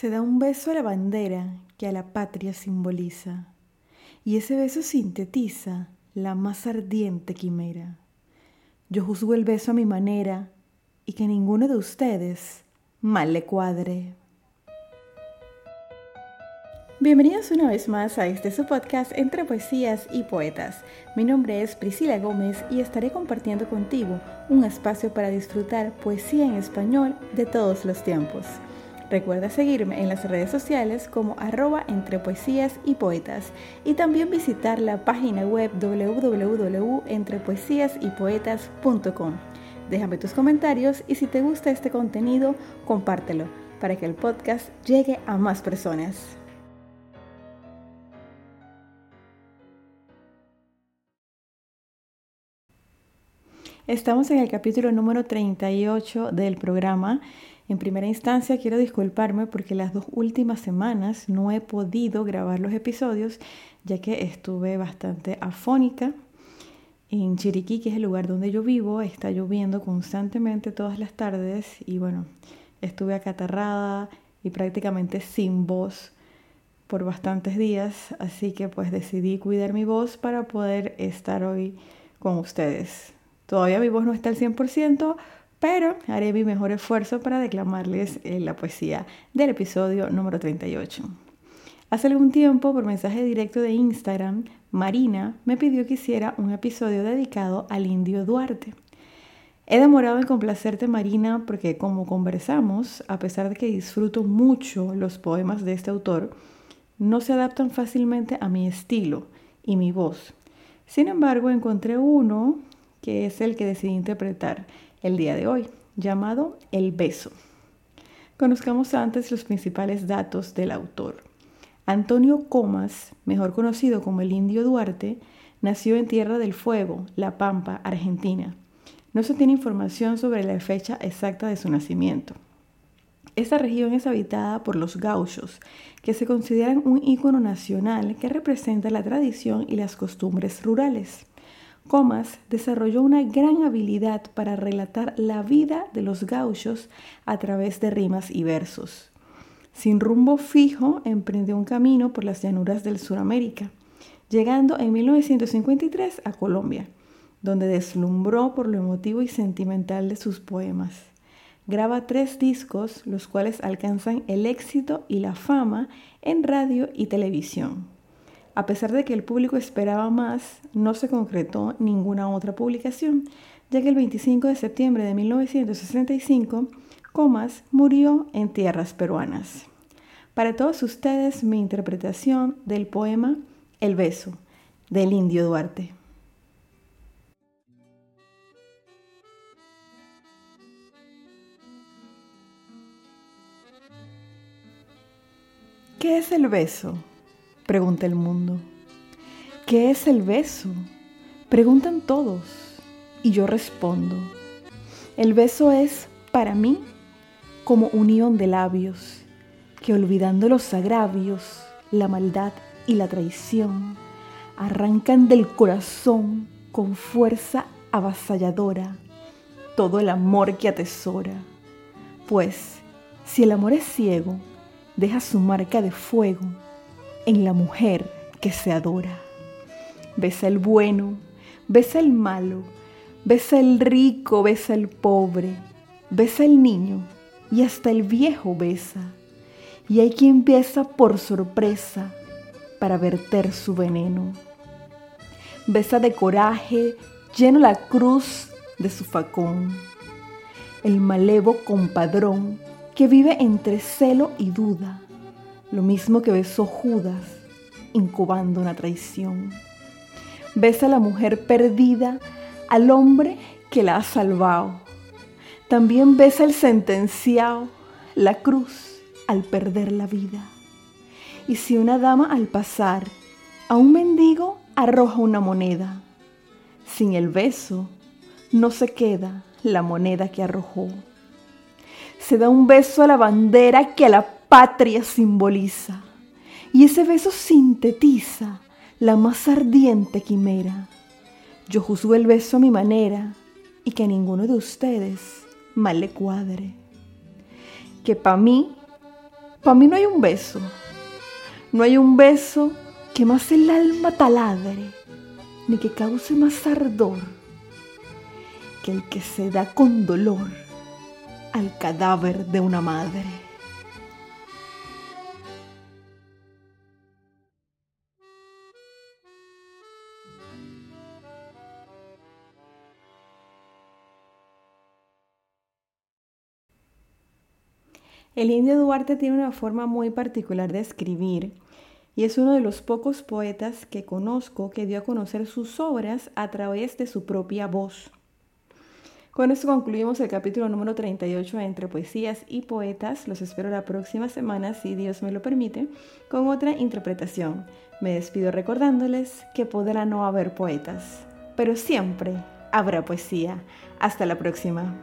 Se da un beso a la bandera que a la patria simboliza, y ese beso sintetiza la más ardiente quimera. Yo juzgo el beso a mi manera y que ninguno de ustedes mal le cuadre. Bienvenidos una vez más a este su podcast entre poesías y poetas. Mi nombre es Priscila Gómez y estaré compartiendo contigo un espacio para disfrutar poesía en español de todos los tiempos. Recuerda seguirme en las redes sociales como arroba entre poesías y poetas y también visitar la página web www.entrepoesiasypoetas.com. Déjame tus comentarios y si te gusta este contenido, compártelo para que el podcast llegue a más personas. Estamos en el capítulo número 38 del programa en primera instancia quiero disculparme porque las dos últimas semanas no he podido grabar los episodios ya que estuve bastante afónica. En Chiriquí, que es el lugar donde yo vivo, está lloviendo constantemente todas las tardes y bueno, estuve acatarrada y prácticamente sin voz por bastantes días, así que pues decidí cuidar mi voz para poder estar hoy con ustedes. Todavía mi voz no está al 100%, pero haré mi mejor esfuerzo para declamarles eh, la poesía del episodio número 38. Hace algún tiempo, por mensaje directo de Instagram, Marina me pidió que hiciera un episodio dedicado al indio Duarte. He demorado en complacerte, Marina, porque como conversamos, a pesar de que disfruto mucho los poemas de este autor, no se adaptan fácilmente a mi estilo y mi voz. Sin embargo, encontré uno que es el que decidí interpretar el día de hoy, llamado El beso. Conozcamos antes los principales datos del autor. Antonio Comas, mejor conocido como el Indio Duarte, nació en Tierra del Fuego, La Pampa, Argentina. No se tiene información sobre la fecha exacta de su nacimiento. Esta región es habitada por los gauchos, que se consideran un ícono nacional que representa la tradición y las costumbres rurales. Comas desarrolló una gran habilidad para relatar la vida de los gauchos a través de rimas y versos. Sin rumbo fijo, emprendió un camino por las llanuras del Suramérica, llegando en 1953 a Colombia, donde deslumbró por lo emotivo y sentimental de sus poemas. Graba tres discos, los cuales alcanzan el éxito y la fama en radio y televisión. A pesar de que el público esperaba más, no se concretó ninguna otra publicación, ya que el 25 de septiembre de 1965, Comas murió en tierras peruanas. Para todos ustedes, mi interpretación del poema El beso, del indio Duarte. ¿Qué es el beso? Pregunta el mundo. ¿Qué es el beso? Preguntan todos y yo respondo. El beso es, para mí, como unión de labios que olvidando los agravios, la maldad y la traición, arrancan del corazón con fuerza avasalladora todo el amor que atesora. Pues si el amor es ciego, deja su marca de fuego en la mujer que se adora. Besa el bueno, besa el malo, besa el rico, besa el pobre, besa el niño y hasta el viejo besa. Y hay quien besa por sorpresa para verter su veneno. Besa de coraje, lleno la cruz de su facón. El malevo compadrón que vive entre celo y duda lo mismo que besó Judas, incubando una traición. Besa a la mujer perdida, al hombre que la ha salvado. También besa el sentenciado, la cruz, al perder la vida. Y si una dama al pasar a un mendigo arroja una moneda, sin el beso no se queda la moneda que arrojó. Se da un beso a la bandera que a la patria simboliza. Y ese beso sintetiza la más ardiente quimera. Yo juzgo el beso a mi manera y que a ninguno de ustedes mal le cuadre. Que para mí Para mí no hay un beso. No hay un beso que más el alma taladre, ni que cause más ardor que el que se da con dolor al cadáver de una madre. El indio Duarte tiene una forma muy particular de escribir y es uno de los pocos poetas que conozco que dio a conocer sus obras a través de su propia voz. Con esto concluimos el capítulo número 38 entre poesías y poetas. Los espero la próxima semana, si Dios me lo permite, con otra interpretación. Me despido recordándoles que podrá no haber poetas, pero siempre habrá poesía. Hasta la próxima.